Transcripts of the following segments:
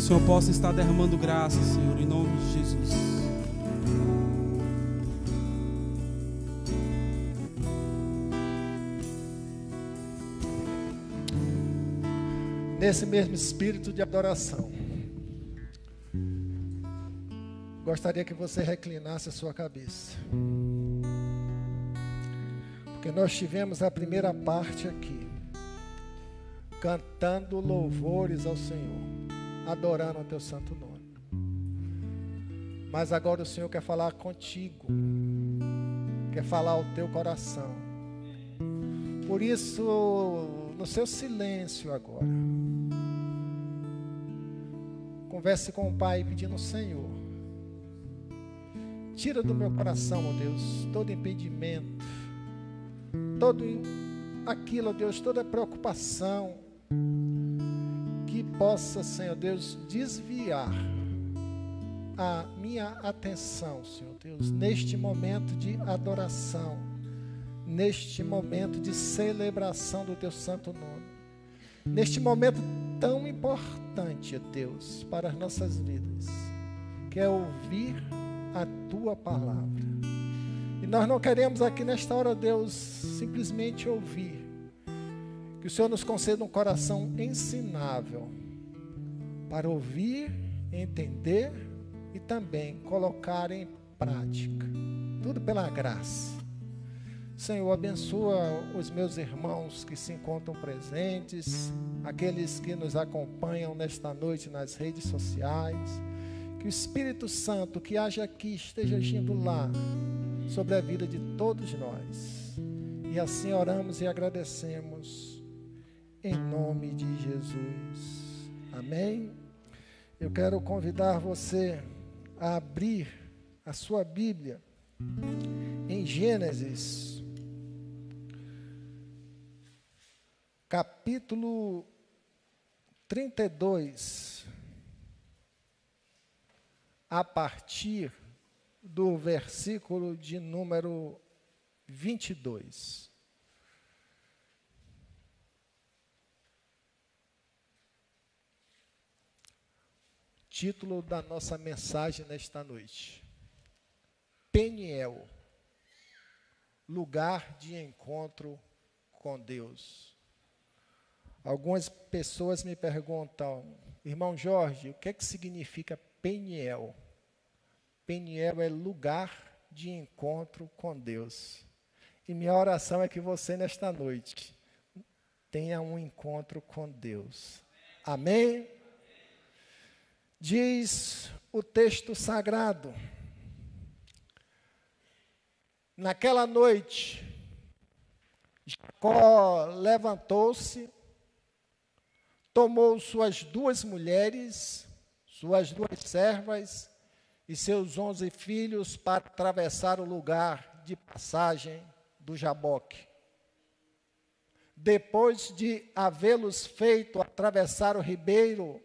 o Senhor possa estar derramando graça, Senhor, em nome de Jesus. Nesse mesmo espírito de adoração, gostaria que você reclinasse a sua cabeça. Porque nós tivemos a primeira parte aqui, cantando louvores ao Senhor, adorando o teu santo nome. Mas agora o Senhor quer falar contigo, quer falar ao teu coração. Por isso, no seu silêncio agora, converse com o Pai pedindo, Senhor, tira do meu coração, ó Deus, todo impedimento, todo aquilo, ó Deus, toda preocupação possa, Senhor Deus, desviar a minha atenção, Senhor Deus, neste momento de adoração, neste momento de celebração do teu santo nome, neste momento tão importante, Deus, para as nossas vidas, que é ouvir a tua palavra. E nós não queremos aqui nesta hora, Deus, simplesmente ouvir. Que o Senhor nos conceda um coração ensinável para ouvir, entender e também colocar em prática. Tudo pela graça. Senhor, abençoa os meus irmãos que se encontram presentes, aqueles que nos acompanham nesta noite nas redes sociais. Que o Espírito Santo que haja aqui esteja agindo lá sobre a vida de todos nós. E assim oramos e agradecemos em nome de Jesus. Amém. Eu quero convidar você a abrir a sua Bíblia em Gênesis, capítulo 32, a partir do versículo de número 22. Título da nossa mensagem nesta noite: Peniel, lugar de encontro com Deus. Algumas pessoas me perguntam, irmão Jorge, o que é que significa Peniel? Peniel é lugar de encontro com Deus. E minha oração é que você, nesta noite, tenha um encontro com Deus. Amém? Diz o texto sagrado. Naquela noite, Jacó levantou-se, tomou suas duas mulheres, suas duas servas e seus onze filhos para atravessar o lugar de passagem do Jaboque. Depois de havê-los feito atravessar o ribeiro,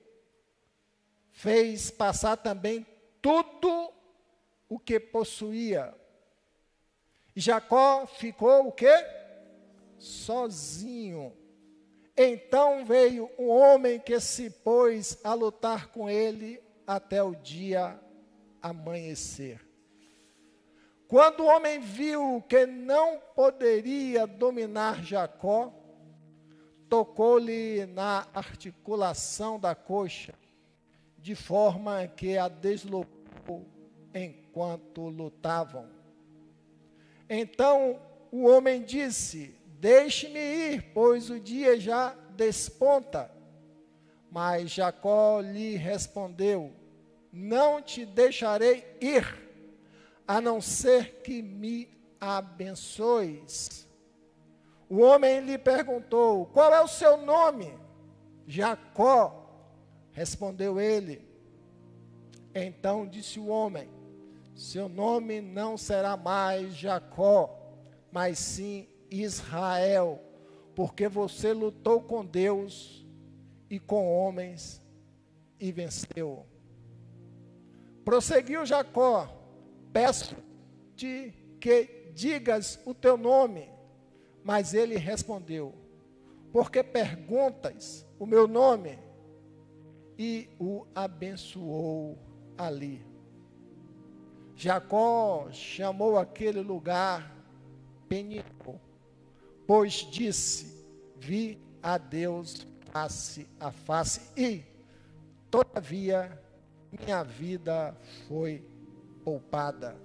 fez passar também tudo o que possuía. Jacó ficou o quê? Sozinho. Então veio um homem que se pôs a lutar com ele até o dia amanhecer. Quando o homem viu que não poderia dominar Jacó, tocou-lhe na articulação da coxa de forma que a deslocou enquanto lutavam. Então o homem disse: Deixe-me ir, pois o dia já desponta. Mas Jacó lhe respondeu: Não te deixarei ir, a não ser que me abençoes. O homem lhe perguntou: Qual é o seu nome? Jacó Respondeu ele. Então disse o homem: Seu nome não será mais Jacó, mas sim Israel, porque você lutou com Deus e com homens e venceu. Prosseguiu Jacó: Peço-te que digas o teu nome. Mas ele respondeu: Porque perguntas o meu nome? E o abençoou ali. Jacó chamou aquele lugar Peniel, pois disse: Vi a Deus face a face e, todavia, minha vida foi poupada.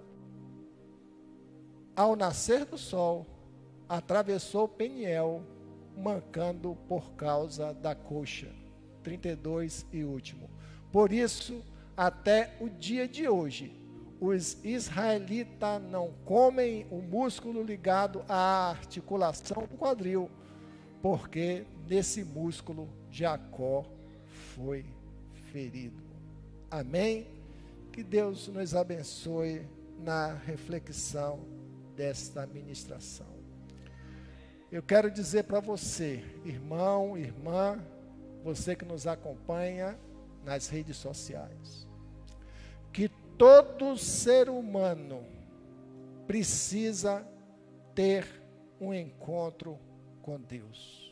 Ao nascer do sol, atravessou Peniel, mancando por causa da coxa. 32 e último. Por isso, até o dia de hoje, os israelitas não comem o músculo ligado à articulação do quadril, porque nesse músculo Jacó foi ferido. Amém? Que Deus nos abençoe na reflexão desta ministração. Eu quero dizer para você, irmão, irmã, você que nos acompanha nas redes sociais, que todo ser humano precisa ter um encontro com Deus.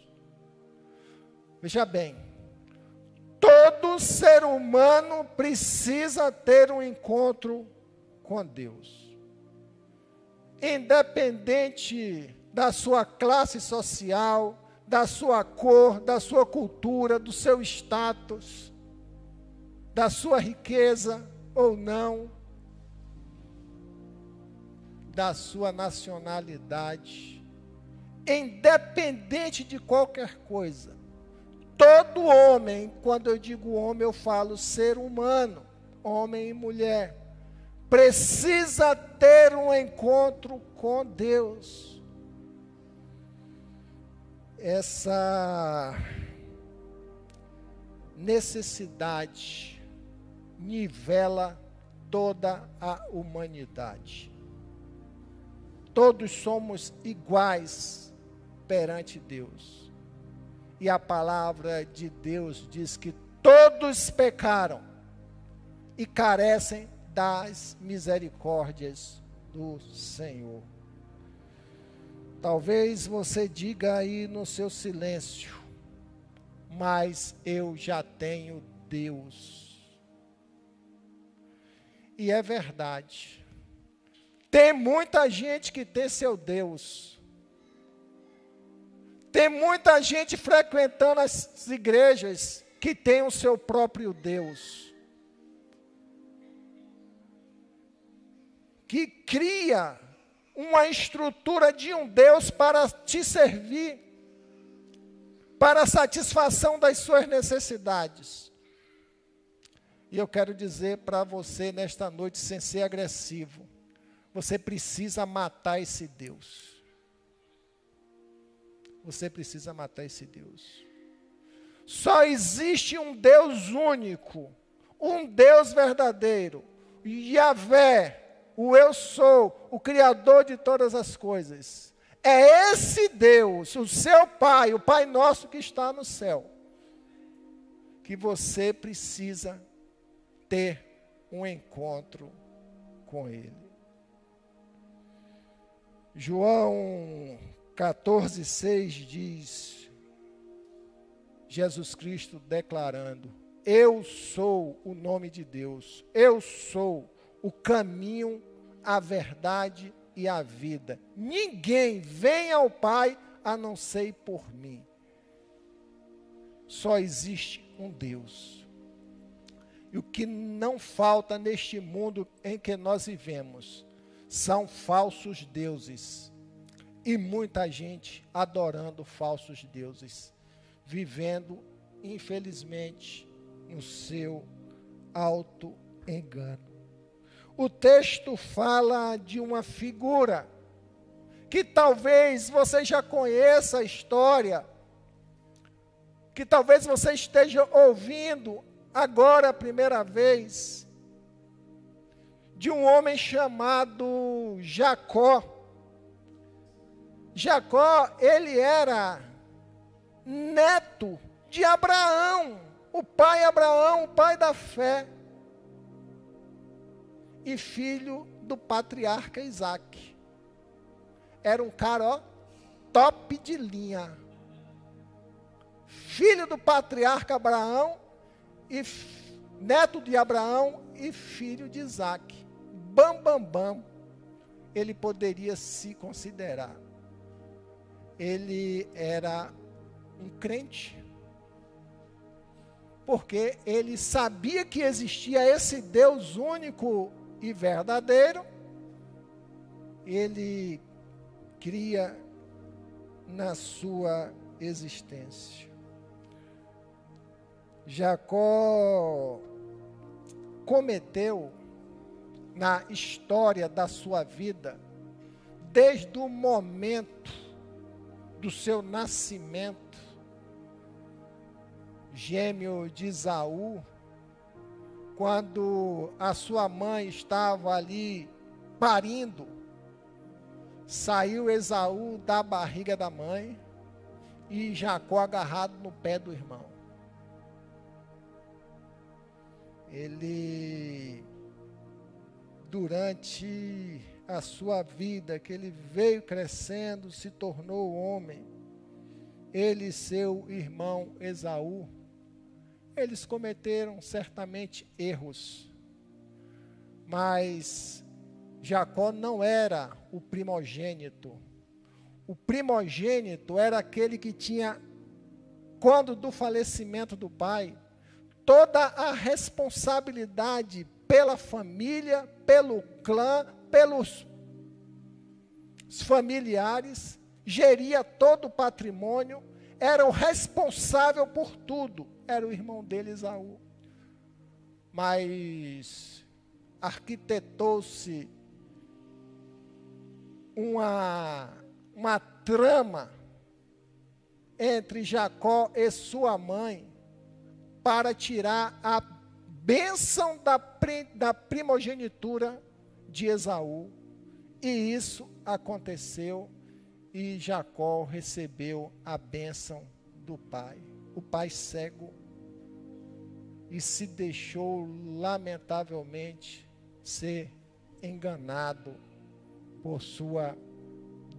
Veja bem, todo ser humano precisa ter um encontro com Deus. Independente da sua classe social, da sua cor, da sua cultura, do seu status, da sua riqueza ou não, da sua nacionalidade, independente de qualquer coisa. Todo homem, quando eu digo homem, eu falo ser humano, homem e mulher, precisa ter um encontro com Deus essa necessidade nivela toda a humanidade. Todos somos iguais perante Deus. E a palavra de Deus diz que todos pecaram e carecem das misericórdias do Senhor. Talvez você diga aí no seu silêncio, mas eu já tenho Deus. E é verdade. Tem muita gente que tem seu Deus. Tem muita gente frequentando as igrejas que tem o seu próprio Deus. Que cria uma estrutura de um Deus para te servir, para a satisfação das suas necessidades. E eu quero dizer para você nesta noite, sem ser agressivo, você precisa matar esse Deus. Você precisa matar esse Deus. Só existe um Deus único, um Deus verdadeiro, Yahvé, o eu sou, o Criador de todas as coisas. É esse Deus, o seu Pai, o Pai nosso que está no céu, que você precisa ter um encontro com Ele. João 14,6 diz: Jesus Cristo declarando: Eu sou o nome de Deus, eu sou o caminho, a verdade e a vida. Ninguém vem ao Pai a não ser por mim. Só existe um Deus. E o que não falta neste mundo em que nós vivemos são falsos deuses. E muita gente adorando falsos deuses, vivendo, infelizmente, no seu alto engano o texto fala de uma figura que talvez você já conheça a história, que talvez você esteja ouvindo agora a primeira vez, de um homem chamado Jacó. Jacó, ele era neto de Abraão, o pai Abraão, o pai da fé e filho do patriarca Isaac. Era um cara, ó, top de linha. Filho do patriarca Abraão e neto de Abraão e filho de Isaac. Bam, bam, bam, ele poderia se considerar. Ele era um crente, porque ele sabia que existia esse Deus único e verdadeiro, ele cria na sua existência. Jacó cometeu na história da sua vida, desde o momento do seu nascimento, gêmeo de Isaú, quando a sua mãe estava ali parindo, saiu Esaú da barriga da mãe e Jacó agarrado no pé do irmão. Ele, durante a sua vida, que ele veio crescendo, se tornou homem, ele e seu irmão Esaú, eles cometeram certamente erros, mas Jacó não era o primogênito. O primogênito era aquele que tinha, quando do falecimento do pai, toda a responsabilidade pela família, pelo clã, pelos familiares, geria todo o patrimônio, era o responsável por tudo, era o irmão dele, Esaú. Mas arquitetou-se uma, uma trama entre Jacó e sua mãe para tirar a bênção da, da primogenitura de Esaú. E isso aconteceu e Jacó recebeu a bênção do pai. O pai cego e se deixou lamentavelmente ser enganado por sua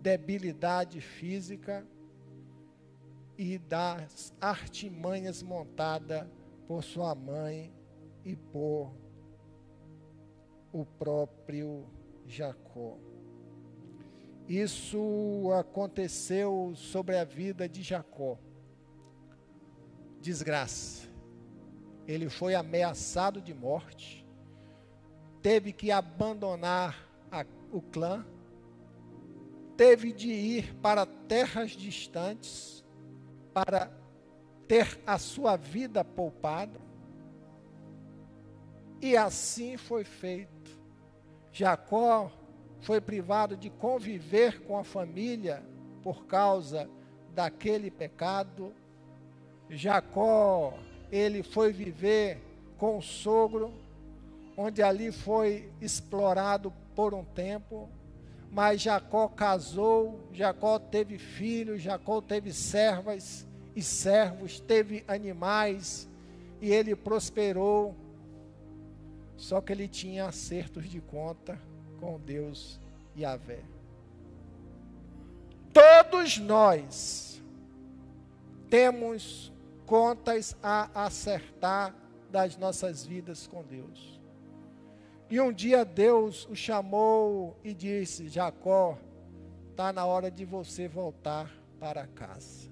debilidade física e das artimanhas montadas por sua mãe e por o próprio Jacó. Isso aconteceu sobre a vida de Jacó. Desgraça. Ele foi ameaçado de morte, teve que abandonar a, o clã, teve de ir para terras distantes para ter a sua vida poupada. E assim foi feito. Jacó foi privado de conviver com a família por causa daquele pecado. Jacó, ele foi viver com o sogro, onde ali foi explorado por um tempo, mas Jacó casou, Jacó teve filhos, Jacó teve servas e servos, teve animais, e ele prosperou. Só que ele tinha acertos de conta com Deus e a Vé. Todos nós temos contas a acertar das nossas vidas com Deus. E um dia Deus o chamou e disse: Jacó, está na hora de você voltar para casa.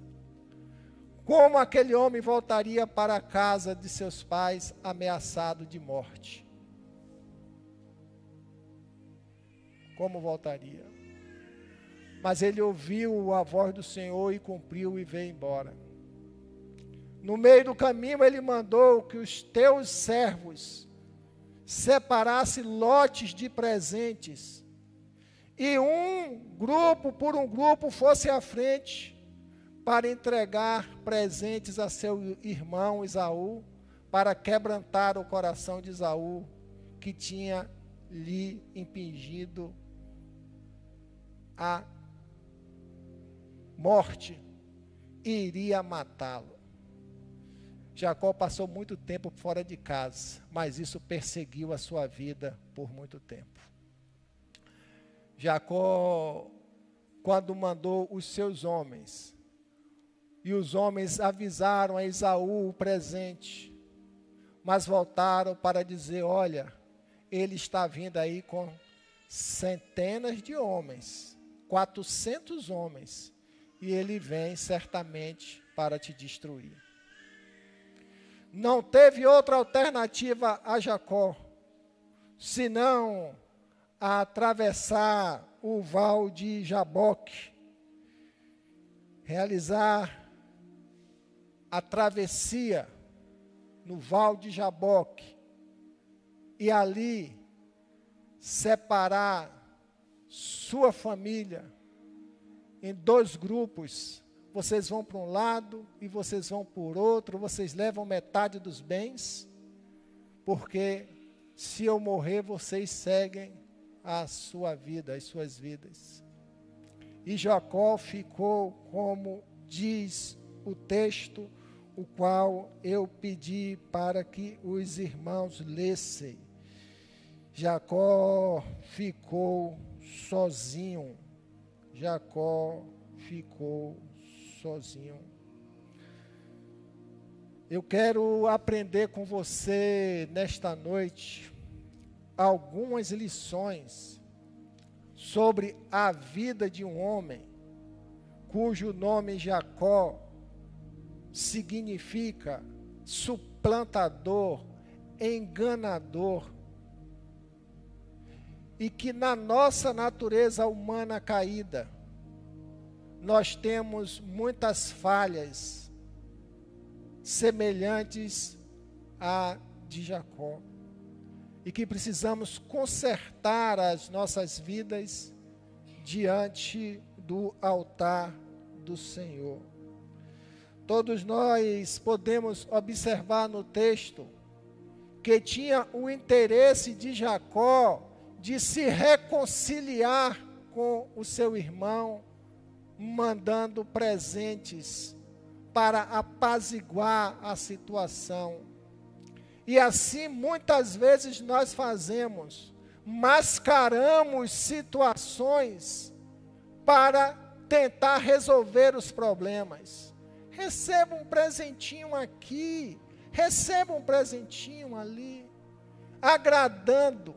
Como aquele homem voltaria para a casa de seus pais ameaçado de morte? Como voltaria? Mas ele ouviu a voz do Senhor e cumpriu e veio embora. No meio do caminho, ele mandou que os teus servos separasse lotes de presentes e um grupo por um grupo fosse à frente para entregar presentes a seu irmão Isaú, para quebrantar o coração de Isaú, que tinha lhe impingido a morte e iria matá-lo. Jacó passou muito tempo fora de casa, mas isso perseguiu a sua vida por muito tempo. Jacó, quando mandou os seus homens, e os homens avisaram a Esaú o presente, mas voltaram para dizer: olha, ele está vindo aí com centenas de homens, 400 homens, e ele vem certamente para te destruir. Não teve outra alternativa a Jacó, senão a atravessar o val de Jaboque, realizar a travessia no val de Jaboque e ali separar sua família em dois grupos. Vocês vão para um lado e vocês vão por outro, vocês levam metade dos bens, porque se eu morrer, vocês seguem a sua vida, as suas vidas. E Jacó ficou, como diz o texto, o qual eu pedi para que os irmãos lessem. Jacó ficou sozinho. Jacó ficou sozinho. Eu quero aprender com você nesta noite algumas lições sobre a vida de um homem cujo nome Jacó significa suplantador, enganador, e que na nossa natureza humana caída, nós temos muitas falhas semelhantes a de Jacó e que precisamos consertar as nossas vidas diante do altar do Senhor. Todos nós podemos observar no texto que tinha o interesse de Jacó de se reconciliar com o seu irmão, mandando presentes para apaziguar a situação. E assim muitas vezes nós fazemos, mascaramos situações para tentar resolver os problemas. Receba um presentinho aqui, receba um presentinho ali, agradando,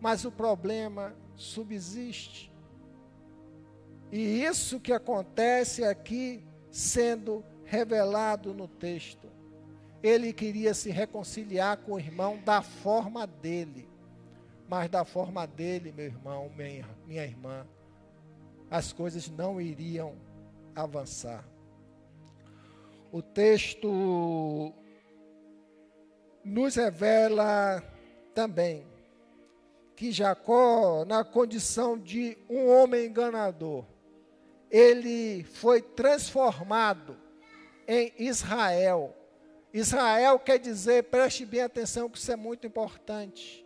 mas o problema subsiste. E isso que acontece aqui sendo revelado no texto. Ele queria se reconciliar com o irmão da forma dele. Mas da forma dele, meu irmão, minha, irmã, as coisas não iriam avançar. O texto nos revela também que Jacó, na condição de um homem enganador, ele foi transformado em Israel Israel quer dizer, preste bem atenção, que isso é muito importante.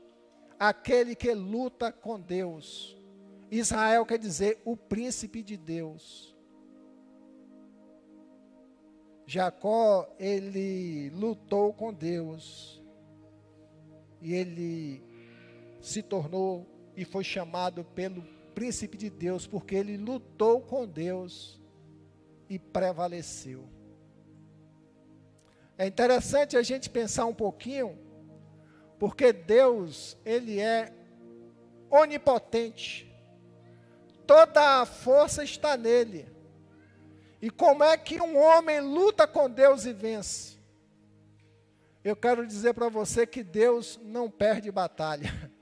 Aquele que luta com Deus. Israel quer dizer o príncipe de Deus. Jacó, ele lutou com Deus. E ele se tornou e foi chamado pelo príncipe de Deus, porque ele lutou com Deus e prevaleceu. É interessante a gente pensar um pouquinho, porque Deus, Ele é onipotente. Toda a força está nele. E como é que um homem luta com Deus e vence? Eu quero dizer para você que Deus não perde batalha.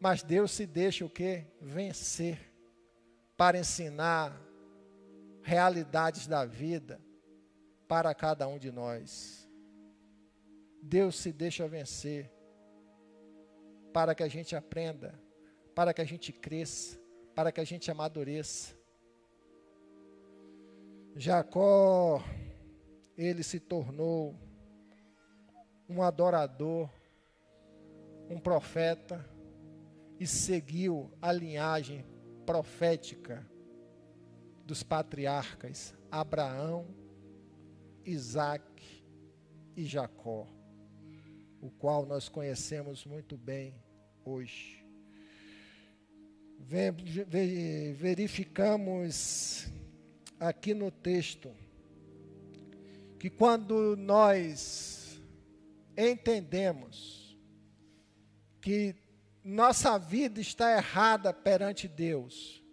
Mas Deus se deixa o quê? Vencer para ensinar realidades da vida, para cada um de nós. Deus se deixa vencer para que a gente aprenda, para que a gente cresça, para que a gente amadureça. Jacó, ele se tornou um adorador, um profeta e seguiu a linhagem profética dos patriarcas Abraão, Isaac e Jacó, o qual nós conhecemos muito bem hoje. Verificamos aqui no texto que quando nós entendemos que nossa vida está errada perante Deus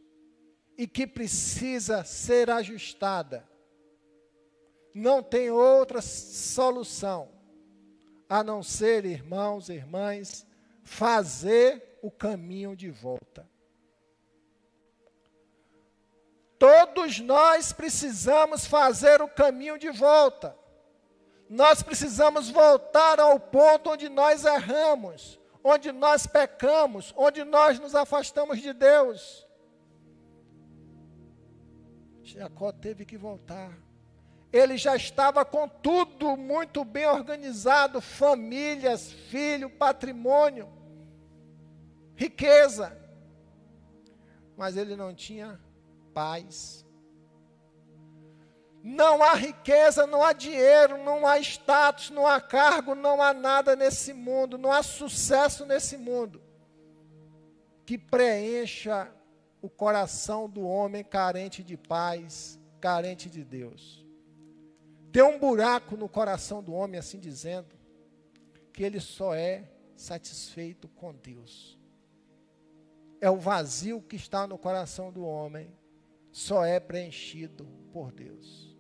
e que precisa ser ajustada, não tem outra solução a não ser, irmãos e irmãs, fazer o caminho de volta. Todos nós precisamos fazer o caminho de volta. Nós precisamos voltar ao ponto onde nós erramos, onde nós pecamos, onde nós nos afastamos de Deus. Jacó teve que voltar. Ele já estava com tudo muito bem organizado: famílias, filho, patrimônio, riqueza. Mas ele não tinha paz. Não há riqueza, não há dinheiro, não há status, não há cargo, não há nada nesse mundo, não há sucesso nesse mundo que preencha o coração do homem carente de paz, carente de Deus. Tem um buraco no coração do homem, assim dizendo, que ele só é satisfeito com Deus. É o vazio que está no coração do homem, só é preenchido por Deus.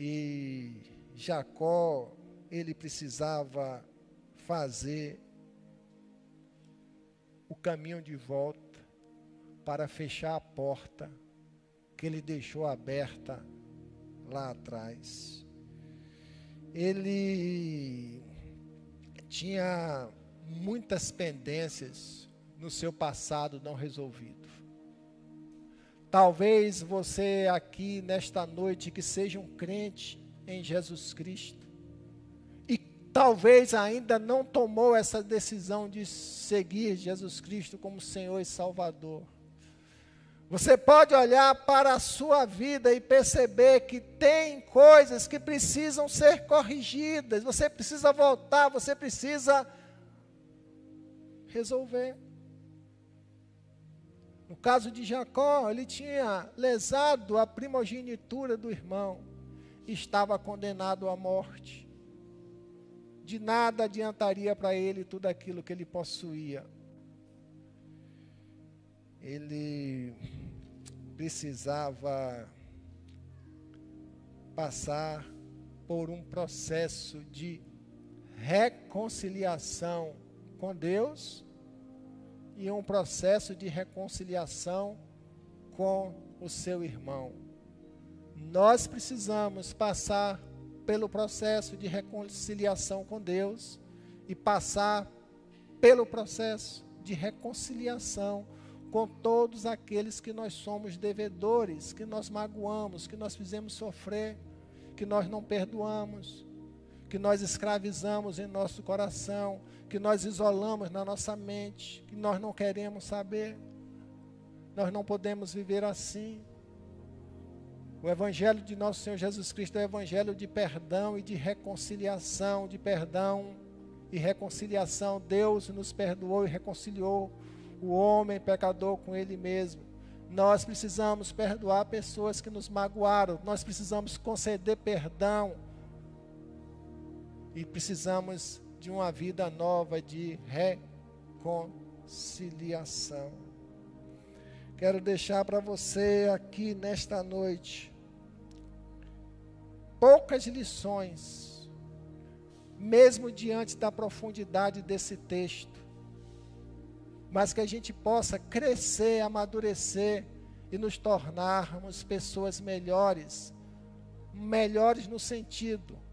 E Jacó, ele precisava fazer o caminho de volta para fechar a porta que ele deixou aberta lá atrás. Ele tinha muitas pendências no seu passado não resolvido. Talvez você aqui nesta noite que seja um crente em Jesus Cristo e talvez ainda não tomou essa decisão de seguir Jesus Cristo como Senhor e Salvador. Você pode olhar para a sua vida e perceber que tem coisas que precisam ser corrigidas. Você precisa voltar, você precisa resolver. No caso de Jacó, ele tinha lesado a primogenitura do irmão, estava condenado à morte. De nada adiantaria para ele tudo aquilo que ele possuía. Ele precisava passar por um processo de reconciliação com Deus e um processo de reconciliação com o seu irmão. Nós precisamos passar pelo processo de reconciliação com Deus e passar pelo processo de reconciliação com todos aqueles que nós somos devedores, que nós magoamos, que nós fizemos sofrer, que nós não perdoamos, que nós escravizamos em nosso coração, que nós isolamos na nossa mente, que nós não queremos saber. Nós não podemos viver assim. O Evangelho de nosso Senhor Jesus Cristo é o Evangelho de perdão e de reconciliação, de perdão e reconciliação. Deus nos perdoou e reconciliou o homem pecador com Ele mesmo. Nós precisamos perdoar pessoas que nos magoaram, nós precisamos conceder perdão e precisamos de uma vida nova de reconciliação. Quero deixar para você aqui nesta noite poucas lições, mesmo diante da profundidade desse texto, mas que a gente possa crescer, amadurecer e nos tornarmos pessoas melhores, melhores no sentido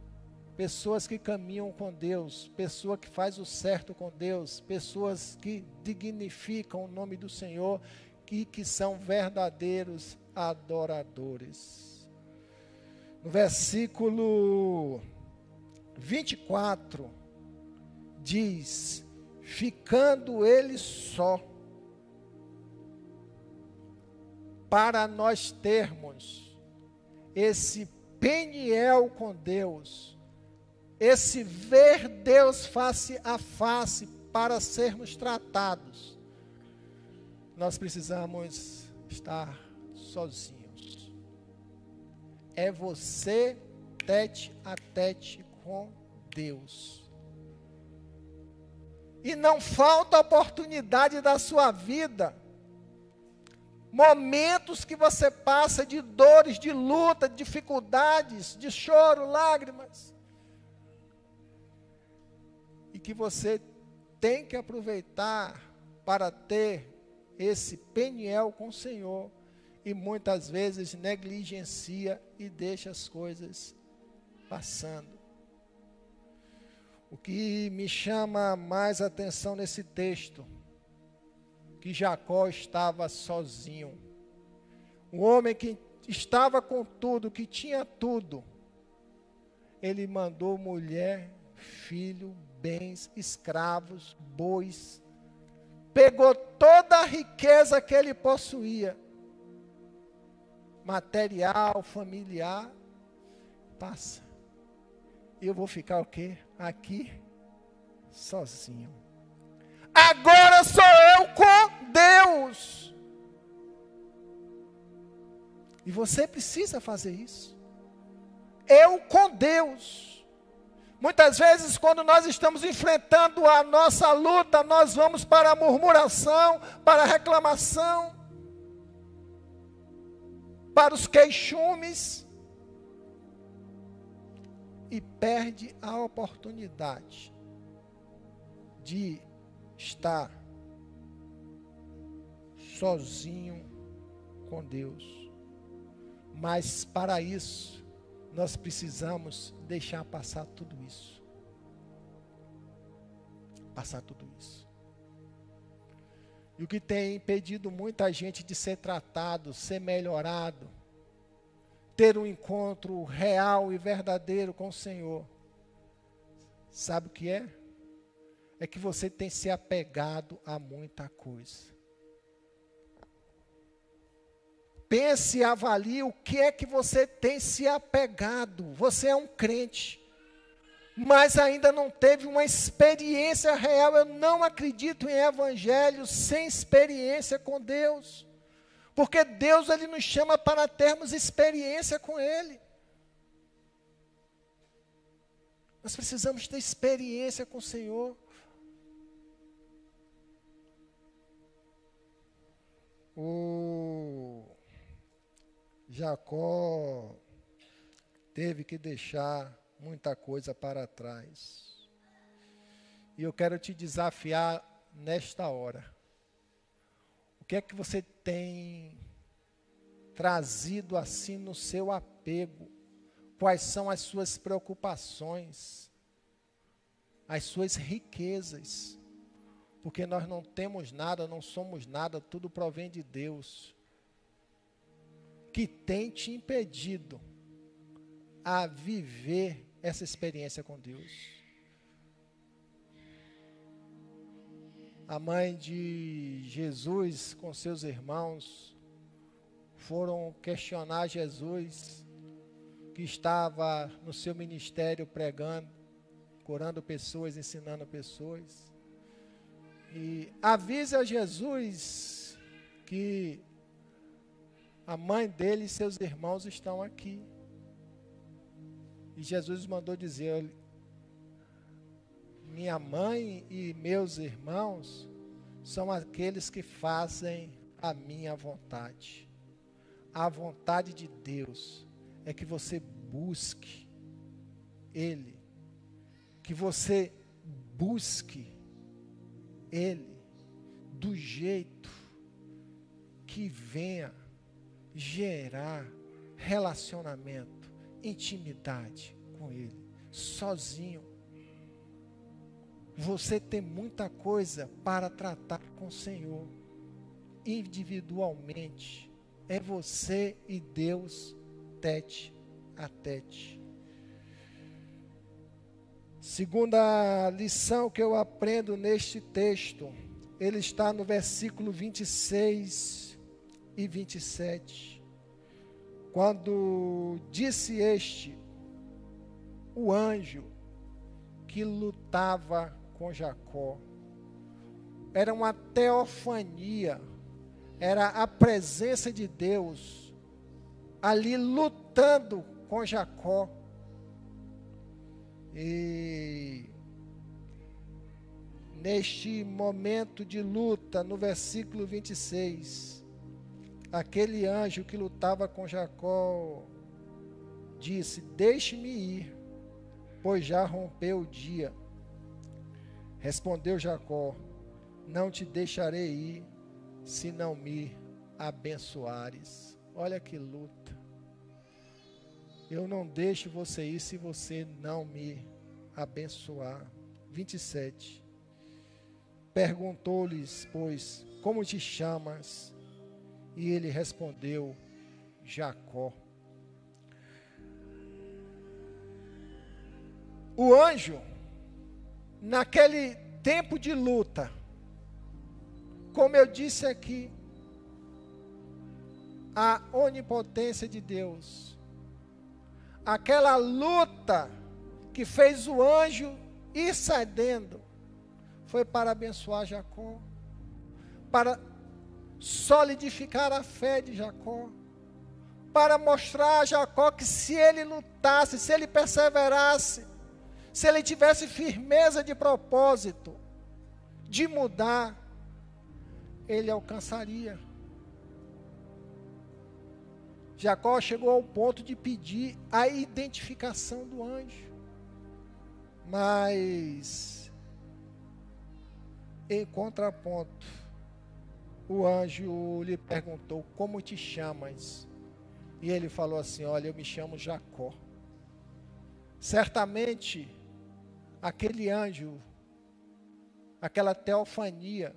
pessoas que caminham com Deus, pessoa que faz o certo com Deus, pessoas que dignificam o nome do Senhor e que são verdadeiros adoradores. No versículo 24 diz: ficando ele só, para nós termos esse peniel com Deus, esse ver Deus face a face para sermos tratados, nós precisamos estar sozinhos. É você tete a tete com Deus. E não falta oportunidade da sua vida. Momentos que você passa de dores, de luta, de dificuldades, de choro, lágrimas. E que você tem que aproveitar para ter esse peniel com o Senhor e muitas vezes negligencia e deixa as coisas passando. O que me chama mais atenção nesse texto, que Jacó estava sozinho. Um homem que estava com tudo, que tinha tudo. Ele mandou mulher, filho, bens, escravos, bois. Pegou toda a riqueza que ele possuía, material, familiar, passa. Eu vou ficar o quê? aqui sozinho. Agora sou eu com Deus. E você precisa fazer isso. Eu com Deus. Muitas vezes, quando nós estamos enfrentando a nossa luta, nós vamos para a murmuração, para a reclamação, para os queixumes e perde a oportunidade de estar sozinho com Deus. Mas para isso, nós precisamos deixar passar tudo isso. Passar tudo isso. E o que tem impedido muita gente de ser tratado, ser melhorado, ter um encontro real e verdadeiro com o Senhor, sabe o que é? É que você tem se apegado a muita coisa. Pense avalie o que é que você tem se apegado. Você é um crente, mas ainda não teve uma experiência real. Eu não acredito em evangelho sem experiência com Deus. Porque Deus ele nos chama para termos experiência com ele. Nós precisamos ter experiência com o Senhor. O Jacó teve que deixar muita coisa para trás. E eu quero te desafiar nesta hora. O que é que você tem trazido assim no seu apego? Quais são as suas preocupações? As suas riquezas? Porque nós não temos nada, não somos nada, tudo provém de Deus. Que tem te impedido a viver essa experiência com Deus. a mãe de Jesus com seus irmãos foram questionar Jesus, que estava no seu ministério pregando, curando pessoas, ensinando pessoas. E avisa Jesus que a mãe dele e seus irmãos estão aqui. E Jesus mandou dizer: minha mãe e meus irmãos são aqueles que fazem a minha vontade. A vontade de Deus é que você busque Ele, que você busque Ele do jeito que venha gerar relacionamento, intimidade com Ele, sozinho você tem muita coisa para tratar com o Senhor, individualmente. É você e Deus, tete a tete. Segunda lição que eu aprendo neste texto, ele está no versículo 26 e 27. Quando disse este, o anjo que lutava com Jacó. Era uma teofania, era a presença de Deus ali lutando com Jacó. E neste momento de luta, no versículo 26, aquele anjo que lutava com Jacó disse: Deixe-me ir, pois já rompeu o dia. Respondeu Jacó: Não te deixarei ir, se não me abençoares. Olha que luta. Eu não deixo você ir se você não me abençoar. 27. Perguntou-lhes, pois, como te chamas? E ele respondeu, Jacó. O anjo, naquele tempo de luta, como eu disse aqui, a onipotência de Deus, aquela luta que fez o anjo ir cedendo, foi para abençoar Jacó, para solidificar a fé de Jacó, para mostrar a Jacó que se ele lutasse, se ele perseverasse, se ele tivesse firmeza de propósito, de mudar, ele alcançaria. Jacó chegou ao ponto de pedir a identificação do anjo. Mas, em contraponto, o anjo lhe perguntou: Como te chamas? E ele falou assim: Olha, eu me chamo Jacó. Certamente, aquele anjo, aquela teofania,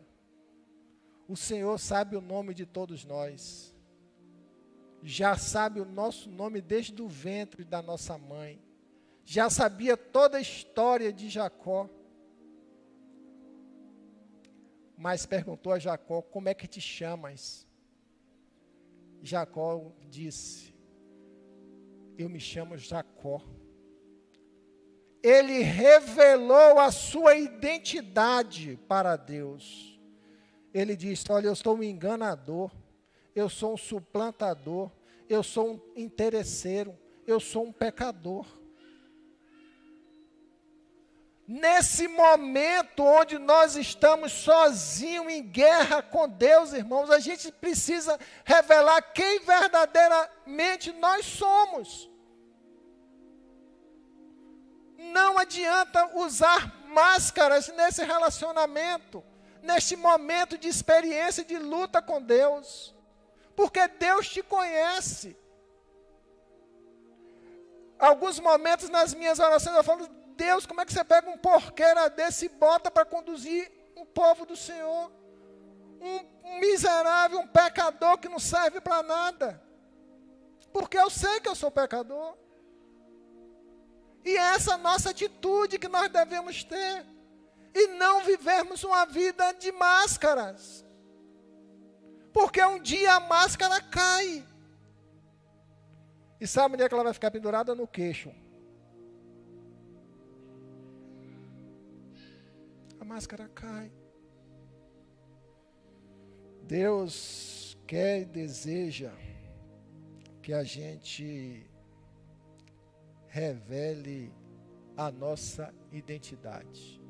o Senhor sabe o nome de todos nós já sabe o nosso nome desde o ventre da nossa mãe, já sabia toda a história de Jacó. Mas perguntou a Jacó: Como é que te chamas? Jacó disse: Eu me chamo Jacó. Ele revelou a sua identidade para Deus. Ele disse: Olha, eu sou um enganador eu sou um suplantador, eu sou um interesseiro, eu sou um pecador. Nesse momento onde nós estamos sozinhos em guerra com Deus, irmãos, a gente precisa revelar quem verdadeiramente nós somos. Não adianta usar máscaras nesse relacionamento, neste momento de experiência de luta com Deus porque Deus te conhece. Alguns momentos nas minhas orações eu falo, Deus, como é que você pega um porqueira desse e bota para conduzir um povo do Senhor? Um, miserável, um pecador que não serve para nada. Porque eu sei que eu sou pecador. E é essa nossa atitude que nós devemos ter. E não vivermos uma vida de máscaras. Porque um dia a máscara cai. E sabe onde é que ela vai ficar pendurada? No queixo. Máscara cai. Deus quer e deseja que a gente revele a nossa identidade.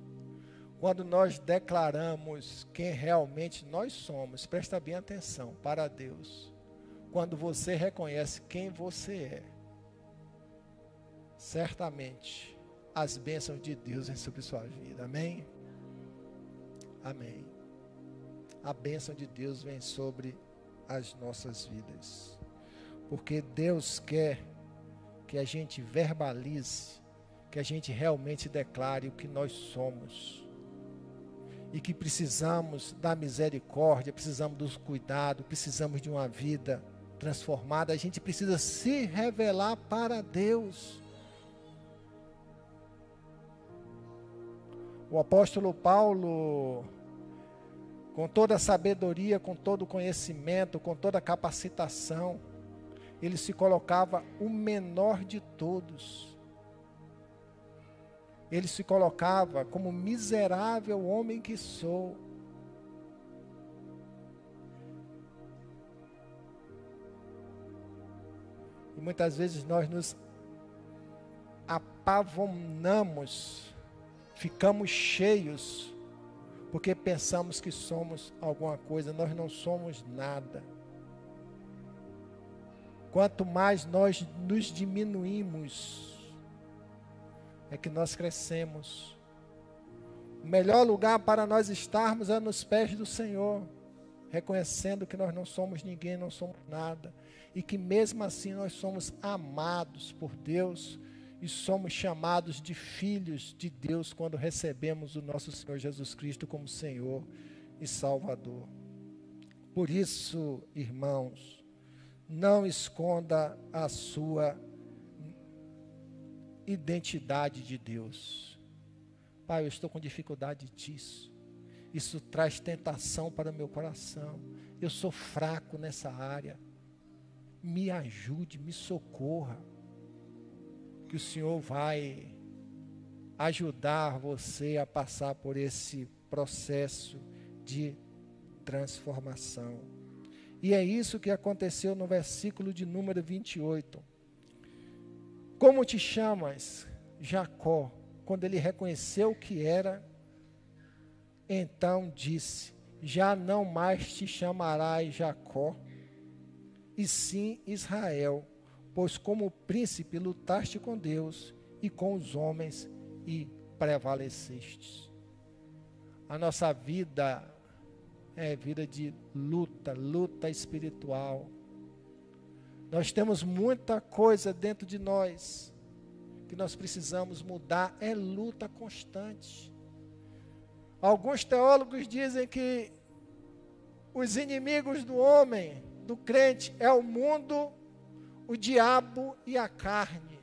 Quando nós declaramos quem realmente nós somos, presta bem atenção para Deus. Quando você reconhece quem você é, certamente as bênçãos de Deus vêm sobre sua vida. Amém? Amém. A bênção de Deus vem sobre as nossas vidas. Porque Deus quer que a gente verbalize, que a gente realmente declare o que nós somos e que precisamos da misericórdia, precisamos dos cuidados, precisamos de uma vida transformada, a gente precisa se revelar para Deus. O apóstolo Paulo, com toda a sabedoria, com todo o conhecimento, com toda a capacitação, ele se colocava o menor de todos ele se colocava como miserável homem que sou. E muitas vezes nós nos apavonamos, ficamos cheios porque pensamos que somos alguma coisa, nós não somos nada. Quanto mais nós nos diminuímos, é que nós crescemos. O melhor lugar para nós estarmos é nos pés do Senhor, reconhecendo que nós não somos ninguém, não somos nada, e que mesmo assim nós somos amados por Deus e somos chamados de filhos de Deus quando recebemos o nosso Senhor Jesus Cristo como Senhor e Salvador. Por isso, irmãos, não esconda a sua identidade de Deus. Pai, eu estou com dificuldade disso. Isso traz tentação para o meu coração. Eu sou fraco nessa área. Me ajude, me socorra que o Senhor vai ajudar você a passar por esse processo de transformação. E é isso que aconteceu no versículo de número 28. Como te chamas, Jacó? Quando ele reconheceu que era, então disse: Já não mais te chamarás Jacó, e sim Israel pois como príncipe lutaste com Deus e com os homens e prevalecestes. A nossa vida é vida de luta, luta espiritual. Nós temos muita coisa dentro de nós que nós precisamos mudar, é luta constante. Alguns teólogos dizem que os inimigos do homem, do crente, é o mundo o diabo e a carne.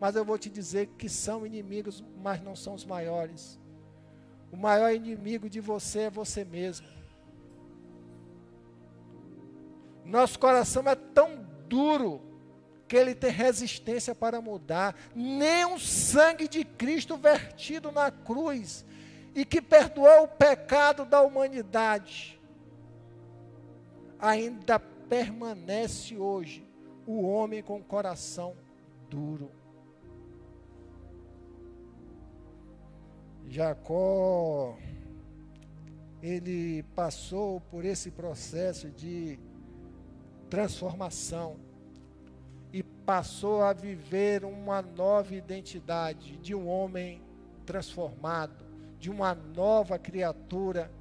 Mas eu vou te dizer que são inimigos, mas não são os maiores. O maior inimigo de você é você mesmo. Nosso coração é tão duro que ele tem resistência para mudar. Nem o sangue de Cristo vertido na cruz e que perdoou o pecado da humanidade ainda permanece hoje o homem com coração duro. Jacó, ele passou por esse processo de transformação e passou a viver uma nova identidade de um homem transformado, de uma nova criatura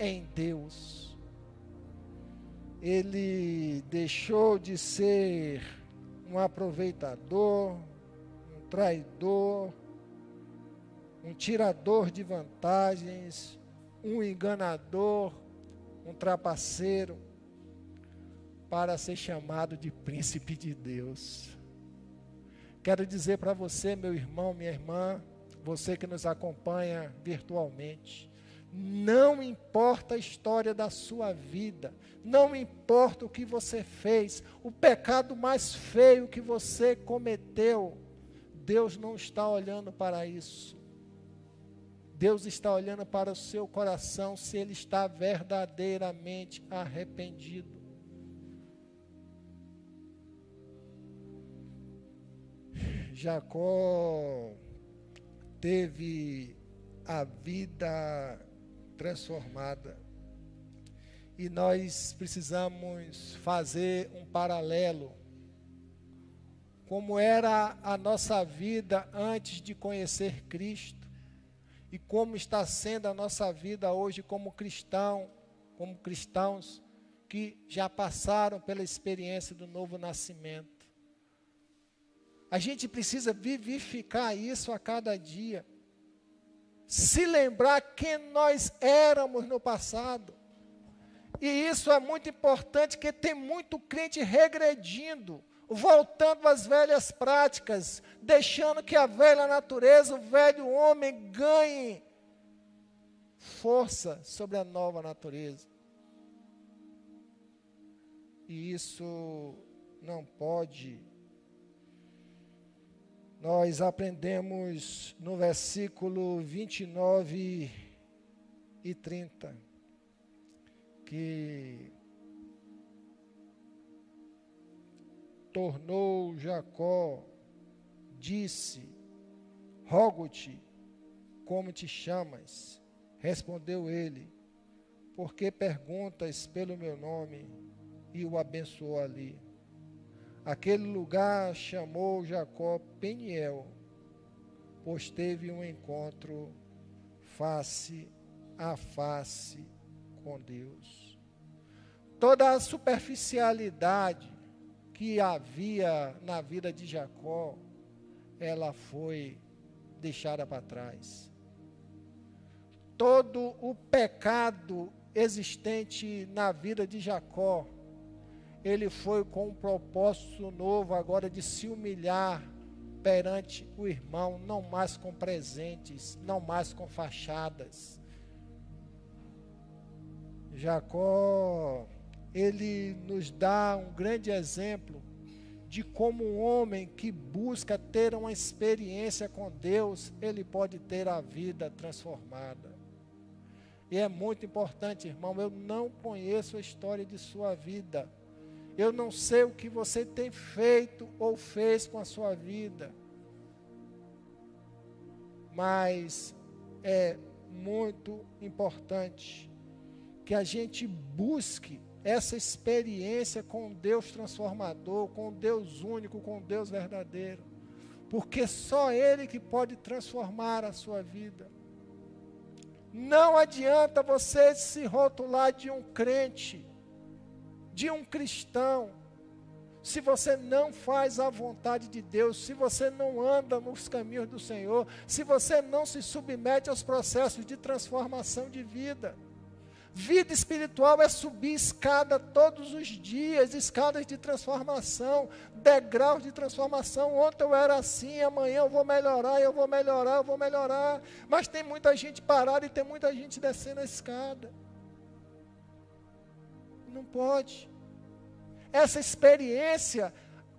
em Deus ele deixou de ser um aproveitador, um traidor, um tirador de vantagens, um enganador, um trapaceiro, para ser chamado de príncipe de Deus. Quero dizer para você, meu irmão, minha irmã, você que nos acompanha virtualmente, não importa a história da sua vida, não importa o que você fez, o pecado mais feio que você cometeu, Deus não está olhando para isso. Deus está olhando para o seu coração se ele está verdadeiramente arrependido. Jacó teve a vida transformada. E nós precisamos fazer um paralelo. Como era a nossa vida antes de conhecer Cristo e como está sendo a nossa vida hoje como cristão, como cristãos que já passaram pela experiência do novo nascimento. A gente precisa vivificar isso a cada dia se lembrar quem nós éramos no passado. E isso é muito importante, porque tem muito crente regredindo, voltando às velhas práticas, deixando que a velha natureza, o velho homem ganhe força sobre a nova natureza. E isso não pode nós aprendemos no versículo 29 e 30 que tornou Jacó, disse: Rogo-te, como te chamas? Respondeu ele: Porque perguntas pelo meu nome? E o abençoou ali. Aquele lugar chamou Jacó Peniel, pois teve um encontro face a face com Deus. Toda a superficialidade que havia na vida de Jacó, ela foi deixada para trás. Todo o pecado existente na vida de Jacó, ele foi com um propósito novo agora de se humilhar perante o irmão, não mais com presentes, não mais com fachadas. Jacó, ele nos dá um grande exemplo de como um homem que busca ter uma experiência com Deus, ele pode ter a vida transformada. E é muito importante, irmão, eu não conheço a história de sua vida. Eu não sei o que você tem feito ou fez com a sua vida. Mas é muito importante que a gente busque essa experiência com Deus transformador, com Deus único, com Deus verdadeiro. Porque só Ele que pode transformar a sua vida. Não adianta você se rotular de um crente, de um cristão, se você não faz a vontade de Deus, se você não anda nos caminhos do Senhor, se você não se submete aos processos de transformação de vida. Vida espiritual é subir escada todos os dias, escadas de transformação, degraus de transformação. Ontem eu era assim, amanhã eu vou melhorar, eu vou melhorar, eu vou melhorar. Mas tem muita gente parada e tem muita gente descendo a escada. Não pode. Essa experiência,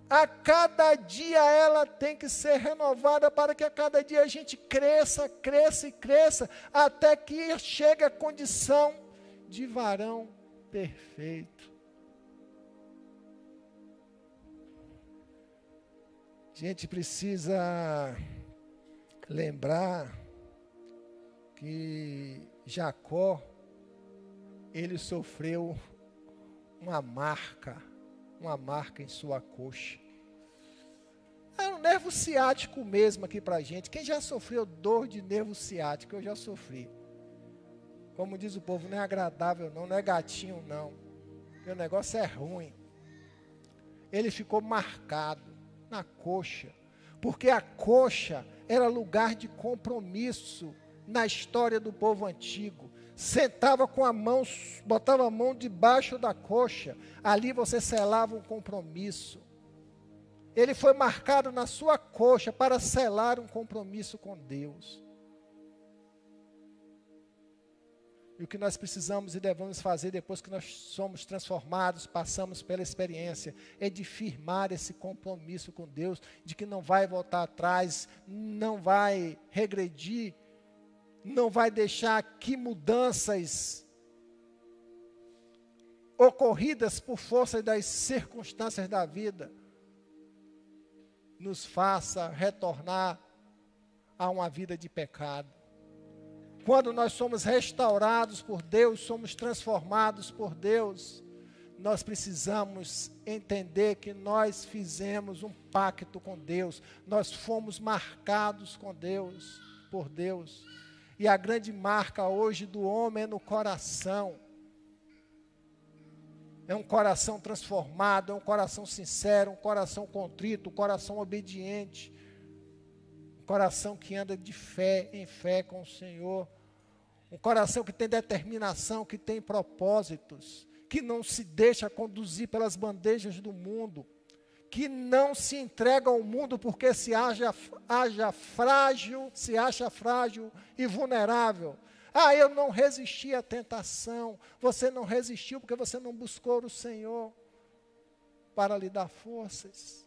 a cada dia ela tem que ser renovada para que a cada dia a gente cresça, cresça e cresça, até que chegue a condição de varão perfeito. A gente precisa lembrar que Jacó, ele sofreu uma marca, uma marca em sua coxa. É um nervo ciático mesmo aqui para gente. Quem já sofreu dor de nervo ciático? Eu já sofri. Como diz o povo, não é agradável não, não é gatinho não. o negócio é ruim. Ele ficou marcado na coxa, porque a coxa era lugar de compromisso na história do povo antigo. Sentava com a mão, botava a mão debaixo da coxa, ali você selava um compromisso. Ele foi marcado na sua coxa para selar um compromisso com Deus. E o que nós precisamos e devemos fazer depois que nós somos transformados, passamos pela experiência, é de firmar esse compromisso com Deus, de que não vai voltar atrás, não vai regredir, não vai deixar que mudanças ocorridas por força das circunstâncias da vida nos faça retornar a uma vida de pecado. Quando nós somos restaurados por Deus, somos transformados por Deus, nós precisamos entender que nós fizemos um pacto com Deus, nós fomos marcados com Deus, por Deus. E a grande marca hoje do homem é no coração. É um coração transformado, é um coração sincero, um coração contrito, um coração obediente. Coração que anda de fé em fé com o Senhor, um coração que tem determinação, que tem propósitos, que não se deixa conduzir pelas bandejas do mundo, que não se entrega ao mundo porque se haja, haja frágil, se acha frágil e vulnerável. Ah, eu não resisti à tentação. Você não resistiu porque você não buscou o Senhor para lhe dar forças.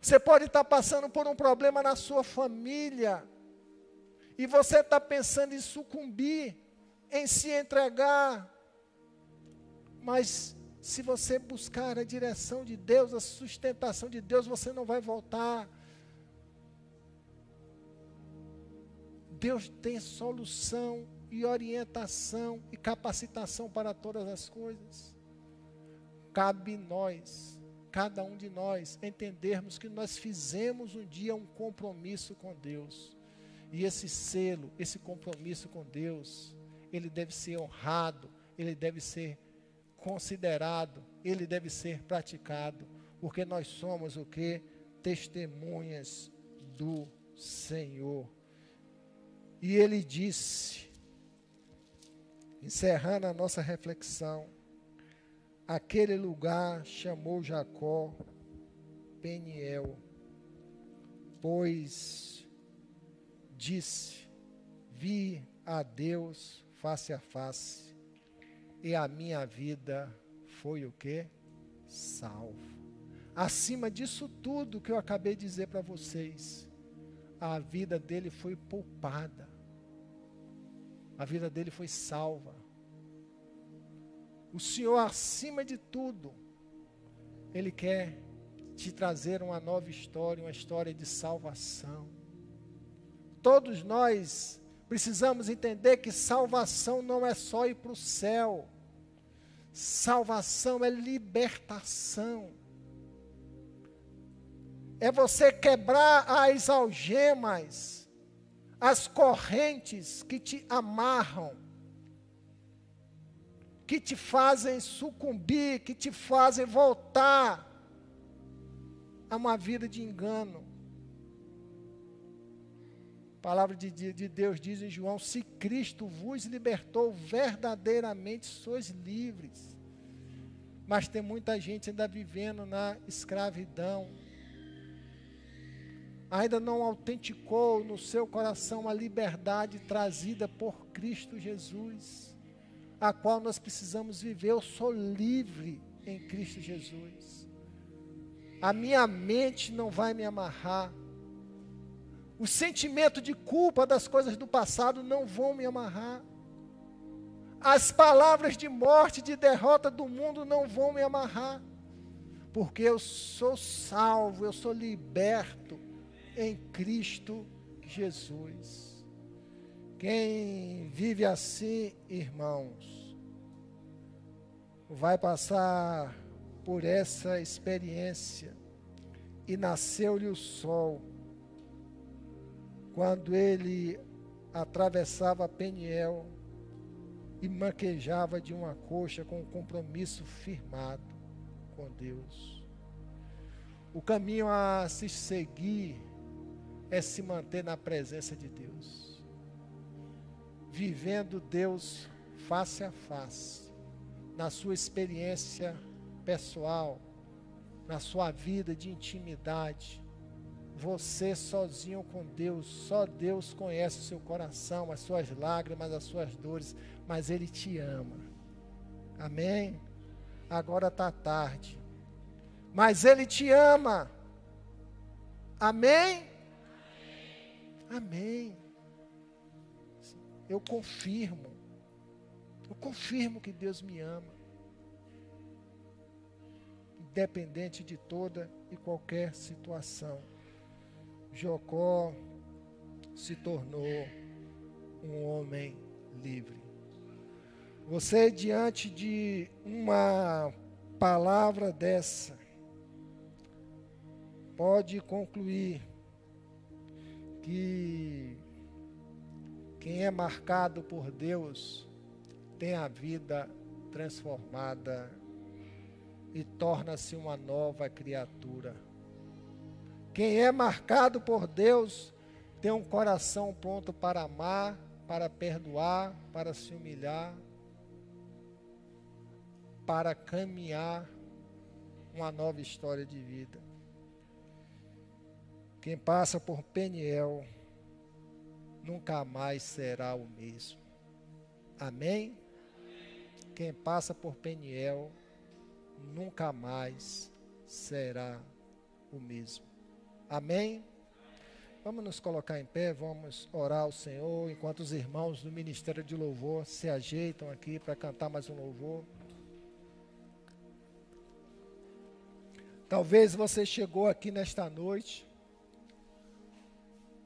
Você pode estar passando por um problema na sua família. E você está pensando em sucumbir, em se entregar. Mas se você buscar a direção de Deus, a sustentação de Deus, você não vai voltar. Deus tem solução e orientação e capacitação para todas as coisas. Cabe nós, cada um de nós, entendermos que nós fizemos um dia um compromisso com Deus. E esse selo, esse compromisso com Deus, ele deve ser honrado, ele deve ser considerado, ele deve ser praticado, porque nós somos o que? Testemunhas do Senhor. E ele disse, encerrando a nossa reflexão, aquele lugar chamou Jacó Peniel, pois disse: Vi a Deus face a face, e a minha vida foi o que? Salvo. Acima disso tudo que eu acabei de dizer para vocês, a vida dele foi poupada. A vida dele foi salva. O Senhor, acima de tudo, Ele quer te trazer uma nova história, uma história de salvação. Todos nós precisamos entender que salvação não é só ir para o céu, salvação é libertação é você quebrar as algemas, as correntes que te amarram, que te fazem sucumbir, que te fazem voltar a uma vida de engano. A palavra de, de Deus diz em João: se Cristo vos libertou, verdadeiramente sois livres. Mas tem muita gente ainda vivendo na escravidão ainda não autenticou no seu coração a liberdade trazida por Cristo Jesus, a qual nós precisamos viver. Eu sou livre em Cristo Jesus. A minha mente não vai me amarrar. O sentimento de culpa das coisas do passado não vão me amarrar. As palavras de morte, de derrota do mundo não vão me amarrar. Porque eu sou salvo, eu sou liberto em Cristo Jesus. Quem vive assim, irmãos, vai passar por essa experiência e nasceu-lhe o sol quando ele atravessava Peniel e manquejava de uma coxa com um compromisso firmado com Deus. O caminho a se seguir é se manter na presença de Deus, vivendo Deus face a face, na sua experiência pessoal, na sua vida de intimidade. Você sozinho com Deus, só Deus conhece o seu coração, as suas lágrimas, as suas dores, mas Ele te ama. Amém? Agora está tarde, mas Ele te ama. Amém? Amém. Eu confirmo. Eu confirmo que Deus me ama. Independente de toda e qualquer situação. Jocó se tornou um homem livre. Você, diante de uma palavra dessa, pode concluir que quem é marcado por Deus tem a vida transformada e torna-se uma nova criatura. Quem é marcado por Deus tem um coração pronto para amar, para perdoar, para se humilhar, para caminhar uma nova história de vida. Quem passa por Peniel nunca mais será o mesmo. Amém? Quem passa por Peniel nunca mais será o mesmo. Amém? Vamos nos colocar em pé, vamos orar ao Senhor, enquanto os irmãos do Ministério de Louvor se ajeitam aqui para cantar mais um louvor. Talvez você chegou aqui nesta noite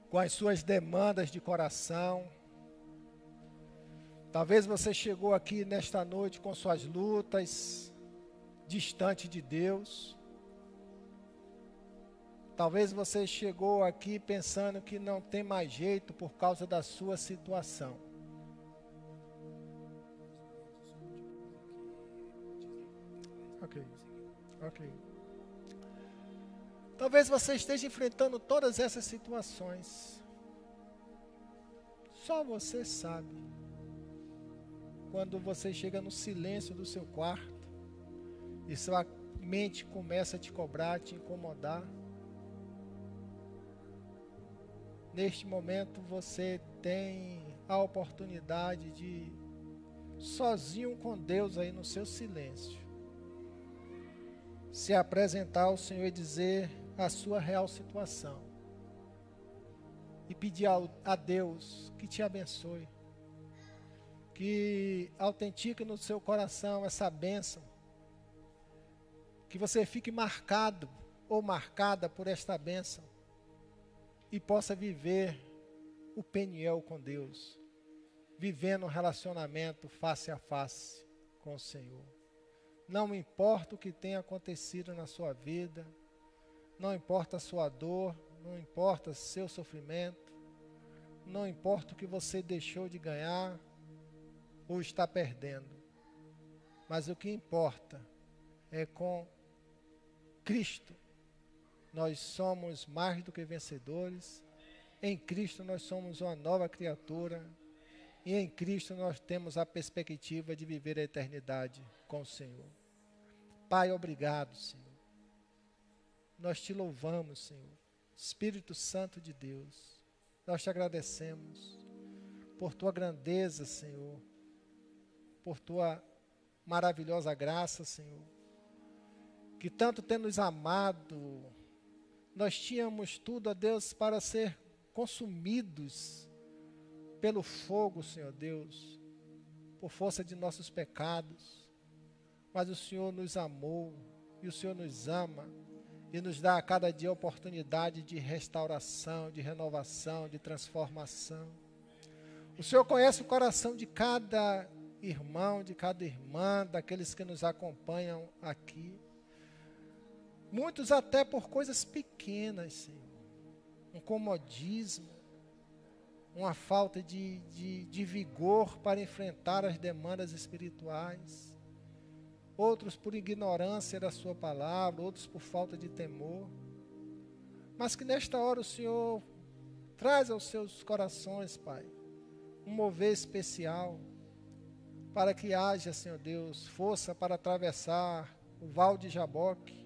com as suas demandas de coração. Talvez você chegou aqui nesta noite com suas lutas, distante de Deus. Talvez você chegou aqui pensando que não tem mais jeito por causa da sua situação. Ok, ok. Talvez você esteja enfrentando todas essas situações. Só você sabe. Quando você chega no silêncio do seu quarto e sua mente começa a te cobrar, a te incomodar. Neste momento você tem a oportunidade de, sozinho com Deus aí no seu silêncio, se apresentar ao Senhor e dizer a sua real situação. E pedir a Deus que te abençoe, que autentique no seu coração essa bênção, que você fique marcado ou marcada por esta bênção e possa viver o Peniel com Deus, vivendo um relacionamento face a face com o Senhor. Não importa o que tenha acontecido na sua vida, não importa a sua dor, não importa seu sofrimento, não importa o que você deixou de ganhar ou está perdendo. Mas o que importa é com Cristo nós somos mais do que vencedores. Em Cristo nós somos uma nova criatura. E em Cristo nós temos a perspectiva de viver a eternidade com o Senhor. Pai, obrigado, Senhor. Nós te louvamos, Senhor. Espírito Santo de Deus, nós te agradecemos por tua grandeza, Senhor, por tua maravilhosa graça, Senhor, que tanto tem nos amado, nós tínhamos tudo, ó Deus, para ser consumidos pelo fogo, Senhor Deus, por força de nossos pecados, mas o Senhor nos amou e o Senhor nos ama e nos dá a cada dia a oportunidade de restauração, de renovação, de transformação. O Senhor conhece o coração de cada irmão, de cada irmã, daqueles que nos acompanham aqui. Muitos até por coisas pequenas, Senhor. Um comodismo, uma falta de, de, de vigor para enfrentar as demandas espirituais outros por ignorância da Sua palavra, outros por falta de temor. Mas que nesta hora o Senhor traz aos seus corações, Pai, um mover especial, para que haja, Senhor Deus, força para atravessar o val de Jaboque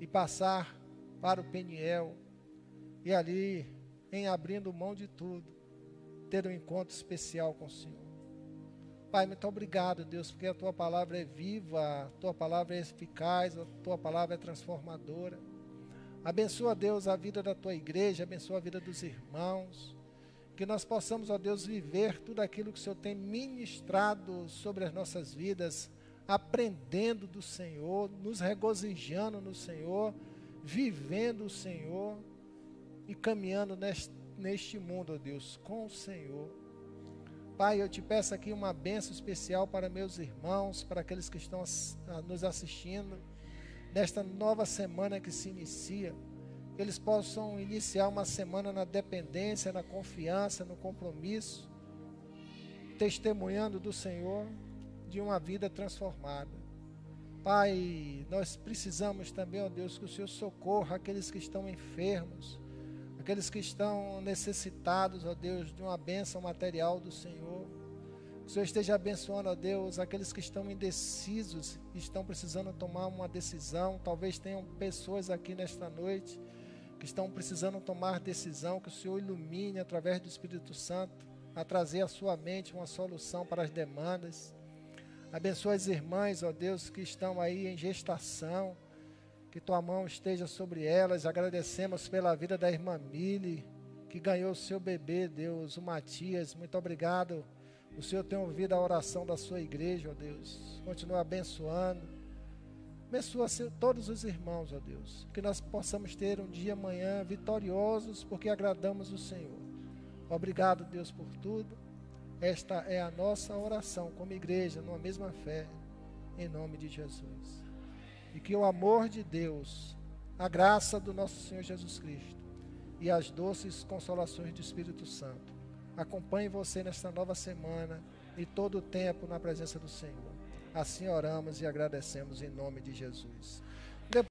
e passar para o Peniel, e ali, em abrindo mão de tudo, ter um encontro especial com o Senhor. Pai, muito obrigado, Deus, porque a tua palavra é viva, a tua palavra é eficaz, a tua palavra é transformadora. Abençoa, Deus, a vida da tua igreja, abençoa a vida dos irmãos. Que nós possamos, ó Deus, viver tudo aquilo que o Senhor tem ministrado sobre as nossas vidas, aprendendo do Senhor, nos regozijando no Senhor, vivendo o Senhor e caminhando neste, mundo, ó Deus, com o Senhor. Pai, eu te peço aqui uma benção especial para meus irmãos, para aqueles que estão nos assistindo, nesta nova semana que se inicia. Que eles possam iniciar uma semana na dependência, na confiança, no compromisso, testemunhando do Senhor de uma vida transformada. Pai, nós precisamos também, ó Deus, que o Senhor socorra aqueles que estão enfermos, aqueles que estão necessitados, ó Deus, de uma bênção material do Senhor. Que o Senhor esteja abençoando, ó Deus, aqueles que estão indecisos, estão precisando tomar uma decisão. Talvez tenham pessoas aqui nesta noite que estão precisando tomar decisão, que o Senhor ilumine através do Espírito Santo a trazer à sua mente uma solução para as demandas. Abençoa as irmãs, ó Deus, que estão aí em gestação que tua mão esteja sobre elas. Agradecemos pela vida da irmã Mili, que ganhou o seu bebê, Deus, o Matias. Muito obrigado. O Senhor tem ouvido a oração da sua igreja, ó Deus. Continua abençoando. Abençoa todos os irmãos, ó Deus. Que nós possamos ter um dia amanhã vitoriosos, porque agradamos o Senhor. Obrigado, Deus, por tudo. Esta é a nossa oração como igreja, numa mesma fé, em nome de Jesus. E que o amor de Deus, a graça do nosso Senhor Jesus Cristo e as doces consolações do Espírito Santo acompanhe você nesta nova semana e todo o tempo na presença do Senhor. Assim oramos e agradecemos em nome de Jesus.